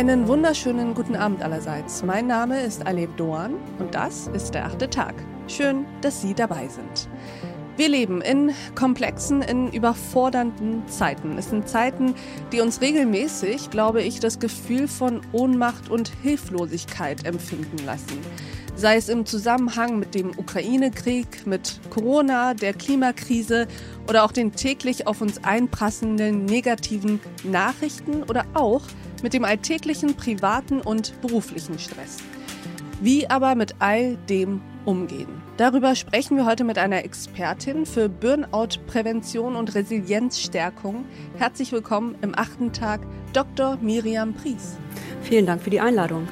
Einen wunderschönen guten Abend allerseits. Mein Name ist Aleb Doan und das ist der achte Tag. Schön, dass Sie dabei sind. Wir leben in komplexen, in überfordernden Zeiten. Es sind Zeiten, die uns regelmäßig, glaube ich, das Gefühl von Ohnmacht und Hilflosigkeit empfinden lassen. Sei es im Zusammenhang mit dem Ukraine-Krieg, mit Corona, der Klimakrise oder auch den täglich auf uns einprassenden negativen Nachrichten oder auch mit dem alltäglichen privaten und beruflichen Stress. Wie aber mit all dem umgehen? Darüber sprechen wir heute mit einer Expertin für Burnout-Prävention und Resilienzstärkung. Herzlich willkommen im achten Tag, Dr. Miriam Pries. Vielen Dank für die Einladung.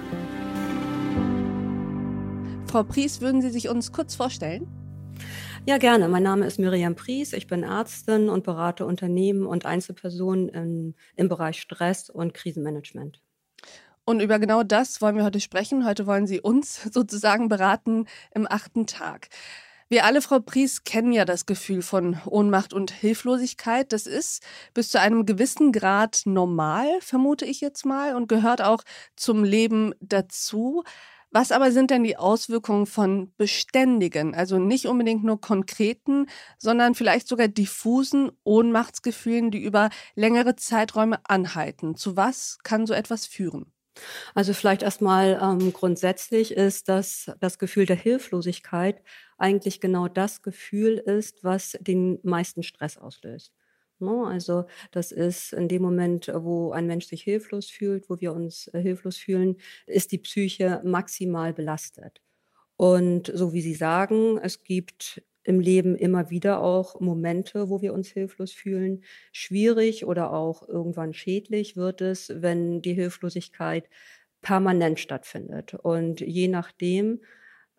Frau Pries, würden Sie sich uns kurz vorstellen? Ja, gerne. Mein Name ist Miriam Pries. Ich bin Ärztin und berate Unternehmen und Einzelpersonen im, im Bereich Stress und Krisenmanagement. Und über genau das wollen wir heute sprechen. Heute wollen Sie uns sozusagen beraten im achten Tag. Wir alle, Frau Pries, kennen ja das Gefühl von Ohnmacht und Hilflosigkeit. Das ist bis zu einem gewissen Grad normal, vermute ich jetzt mal, und gehört auch zum Leben dazu. Was aber sind denn die Auswirkungen von beständigen, also nicht unbedingt nur konkreten, sondern vielleicht sogar diffusen Ohnmachtsgefühlen, die über längere Zeiträume anhalten? Zu was kann so etwas führen? Also vielleicht erstmal ähm, grundsätzlich ist, dass das Gefühl der Hilflosigkeit eigentlich genau das Gefühl ist, was den meisten Stress auslöst. Ne? Also das ist in dem Moment, wo ein Mensch sich hilflos fühlt, wo wir uns äh, hilflos fühlen, ist die Psyche maximal belastet. Und so wie Sie sagen, es gibt im Leben immer wieder auch Momente, wo wir uns hilflos fühlen. Schwierig oder auch irgendwann schädlich wird es, wenn die Hilflosigkeit permanent stattfindet. Und je nachdem,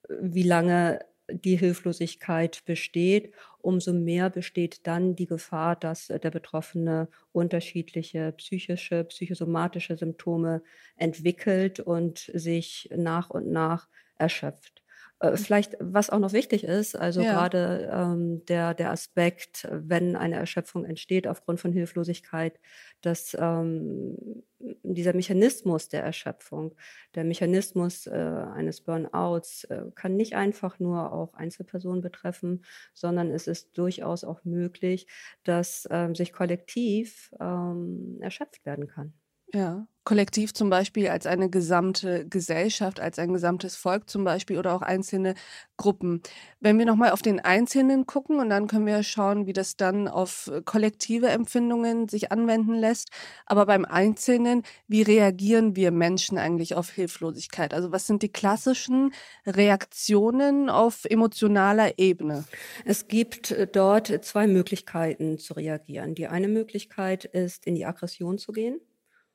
wie lange die Hilflosigkeit besteht, umso mehr besteht dann die Gefahr, dass der Betroffene unterschiedliche psychische, psychosomatische Symptome entwickelt und sich nach und nach erschöpft. Äh, vielleicht, was auch noch wichtig ist, also ja. gerade ähm, der, der Aspekt, wenn eine Erschöpfung entsteht aufgrund von Hilflosigkeit, dass ähm, dieser Mechanismus der Erschöpfung, der Mechanismus äh, eines Burnouts äh, kann nicht einfach nur auch Einzelpersonen betreffen, sondern es ist durchaus auch möglich, dass ähm, sich kollektiv ähm, erschöpft werden kann. Ja, kollektiv zum Beispiel als eine gesamte Gesellschaft, als ein gesamtes Volk zum Beispiel oder auch einzelne Gruppen. Wenn wir nochmal auf den Einzelnen gucken und dann können wir schauen, wie das dann auf kollektive Empfindungen sich anwenden lässt. Aber beim Einzelnen, wie reagieren wir Menschen eigentlich auf Hilflosigkeit? Also was sind die klassischen Reaktionen auf emotionaler Ebene? Es gibt äh, dort zwei Möglichkeiten zu reagieren. Die eine Möglichkeit ist, in die Aggression zu gehen.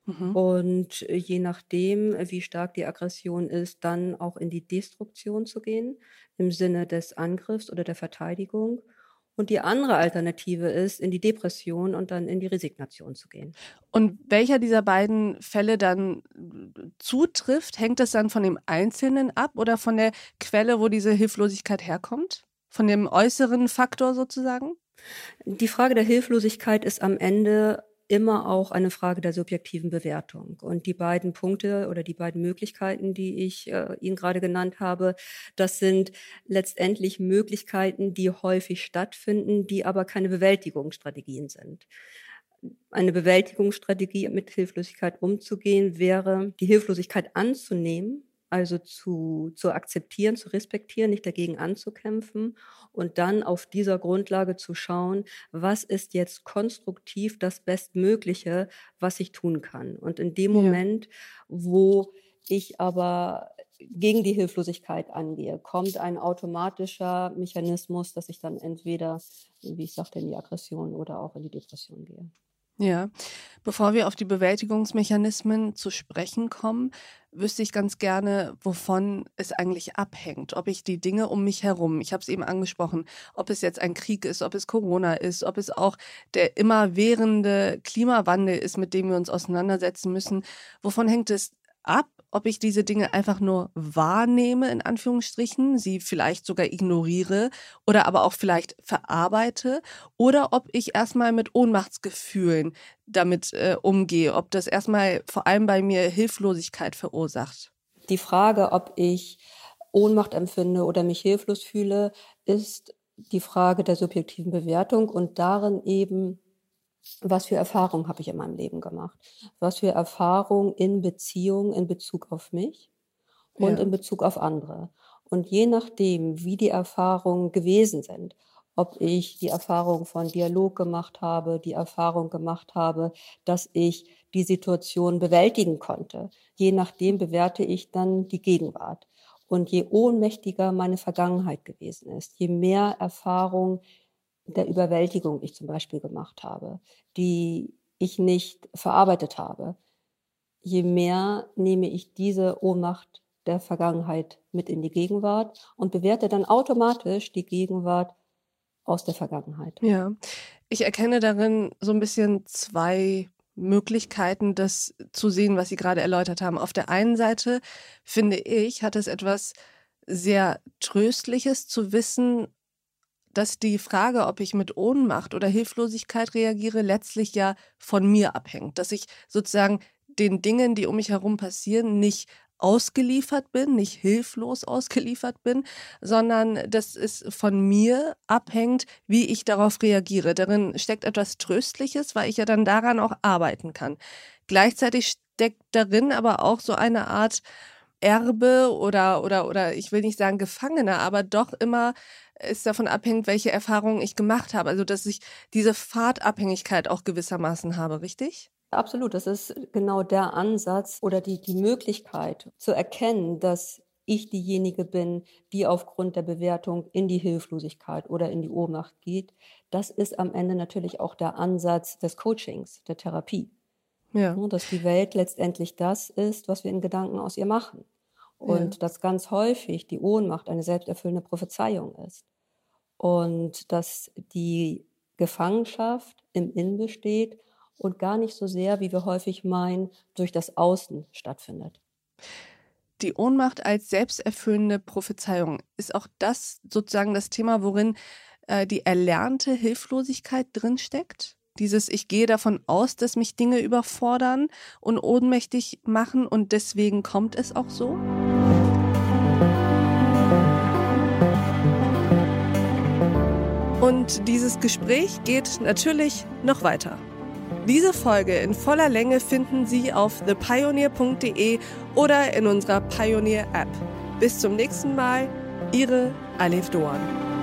Mhm. Und äh, je nachdem, wie stark die Aggression ist, dann auch in die Destruktion zu gehen, im Sinne des Angriffs oder der Verteidigung. Und die andere Alternative ist, in die Depression und dann in die Resignation zu gehen. Und welcher dieser beiden Fälle dann äh, zutrifft, hängt das dann von dem Einzelnen ab oder von der Quelle, wo diese Hilflosigkeit herkommt? Von dem äußeren Faktor sozusagen? Die Frage der Hilflosigkeit ist am Ende immer auch eine Frage der subjektiven Bewertung. Und die beiden Punkte oder die beiden Möglichkeiten, die ich äh, Ihnen gerade genannt habe, das sind letztendlich Möglichkeiten, die häufig stattfinden, die aber keine Bewältigungsstrategien sind. Eine Bewältigungsstrategie mit Hilflosigkeit umzugehen wäre, die Hilflosigkeit anzunehmen also zu, zu akzeptieren, zu respektieren, nicht dagegen anzukämpfen und dann auf dieser Grundlage zu schauen, was ist jetzt konstruktiv das Bestmögliche, was ich tun kann. Und in dem ja. Moment, wo ich aber gegen die Hilflosigkeit angehe, kommt ein automatischer Mechanismus, dass ich dann entweder, wie ich sagte, in die Aggression oder auch in die Depression gehe. Ja, bevor wir auf die Bewältigungsmechanismen zu sprechen kommen, wüsste ich ganz gerne, wovon es eigentlich abhängt. Ob ich die Dinge um mich herum, ich habe es eben angesprochen, ob es jetzt ein Krieg ist, ob es Corona ist, ob es auch der immerwährende Klimawandel ist, mit dem wir uns auseinandersetzen müssen. Wovon hängt es ab, ob ich diese Dinge einfach nur wahrnehme, in Anführungsstrichen, sie vielleicht sogar ignoriere oder aber auch vielleicht verarbeite oder ob ich erstmal mit Ohnmachtsgefühlen damit äh, umgehe, ob das erstmal vor allem bei mir Hilflosigkeit verursacht. Die Frage, ob ich Ohnmacht empfinde oder mich hilflos fühle, ist die Frage der subjektiven Bewertung und darin eben, was für Erfahrungen habe ich in meinem Leben gemacht? Was für Erfahrungen in Beziehung in Bezug auf mich und ja. in Bezug auf andere? Und je nachdem, wie die Erfahrungen gewesen sind, ob ich die Erfahrung von Dialog gemacht habe, die Erfahrung gemacht habe, dass ich die Situation bewältigen konnte. Je nachdem bewerte ich dann die Gegenwart. Und je ohnmächtiger meine Vergangenheit gewesen ist, je mehr Erfahrung der Überwältigung ich zum Beispiel gemacht habe, die ich nicht verarbeitet habe, je mehr nehme ich diese Ohnmacht der Vergangenheit mit in die Gegenwart und bewerte dann automatisch die Gegenwart aus der Vergangenheit. Ja, ich erkenne darin so ein bisschen zwei Möglichkeiten, das zu sehen, was Sie gerade erläutert haben. Auf der einen Seite finde ich, hat es etwas sehr Tröstliches zu wissen, dass die Frage, ob ich mit Ohnmacht oder Hilflosigkeit reagiere, letztlich ja von mir abhängt. Dass ich sozusagen den Dingen, die um mich herum passieren, nicht ausgeliefert bin, nicht hilflos ausgeliefert bin, sondern dass es von mir abhängt, wie ich darauf reagiere. Darin steckt etwas Tröstliches, weil ich ja dann daran auch arbeiten kann. Gleichzeitig steckt darin aber auch so eine Art Erbe oder, oder, oder ich will nicht sagen Gefangene, aber doch immer ist davon abhängig, welche Erfahrungen ich gemacht habe. Also, dass ich diese Fahrtabhängigkeit auch gewissermaßen habe, richtig? Absolut, das ist genau der Ansatz oder die, die Möglichkeit zu erkennen, dass ich diejenige bin, die aufgrund der Bewertung in die Hilflosigkeit oder in die Ohnmacht geht. Das ist am Ende natürlich auch der Ansatz des Coachings, der Therapie. Ja. Dass die Welt letztendlich das ist, was wir in Gedanken aus ihr machen. Und ja. dass ganz häufig die Ohnmacht eine selbsterfüllende Prophezeiung ist. Und dass die Gefangenschaft im Innen besteht und gar nicht so sehr, wie wir häufig meinen, durch das Außen stattfindet. Die Ohnmacht als selbsterfüllende Prophezeiung, ist auch das sozusagen das Thema, worin äh, die erlernte Hilflosigkeit drinsteckt? Dieses, ich gehe davon aus, dass mich Dinge überfordern und ohnmächtig machen und deswegen kommt es auch so? Und dieses Gespräch geht natürlich noch weiter. Diese Folge in voller Länge finden Sie auf thepioneer.de oder in unserer Pioneer App. Bis zum nächsten Mal, Ihre Alef Doan.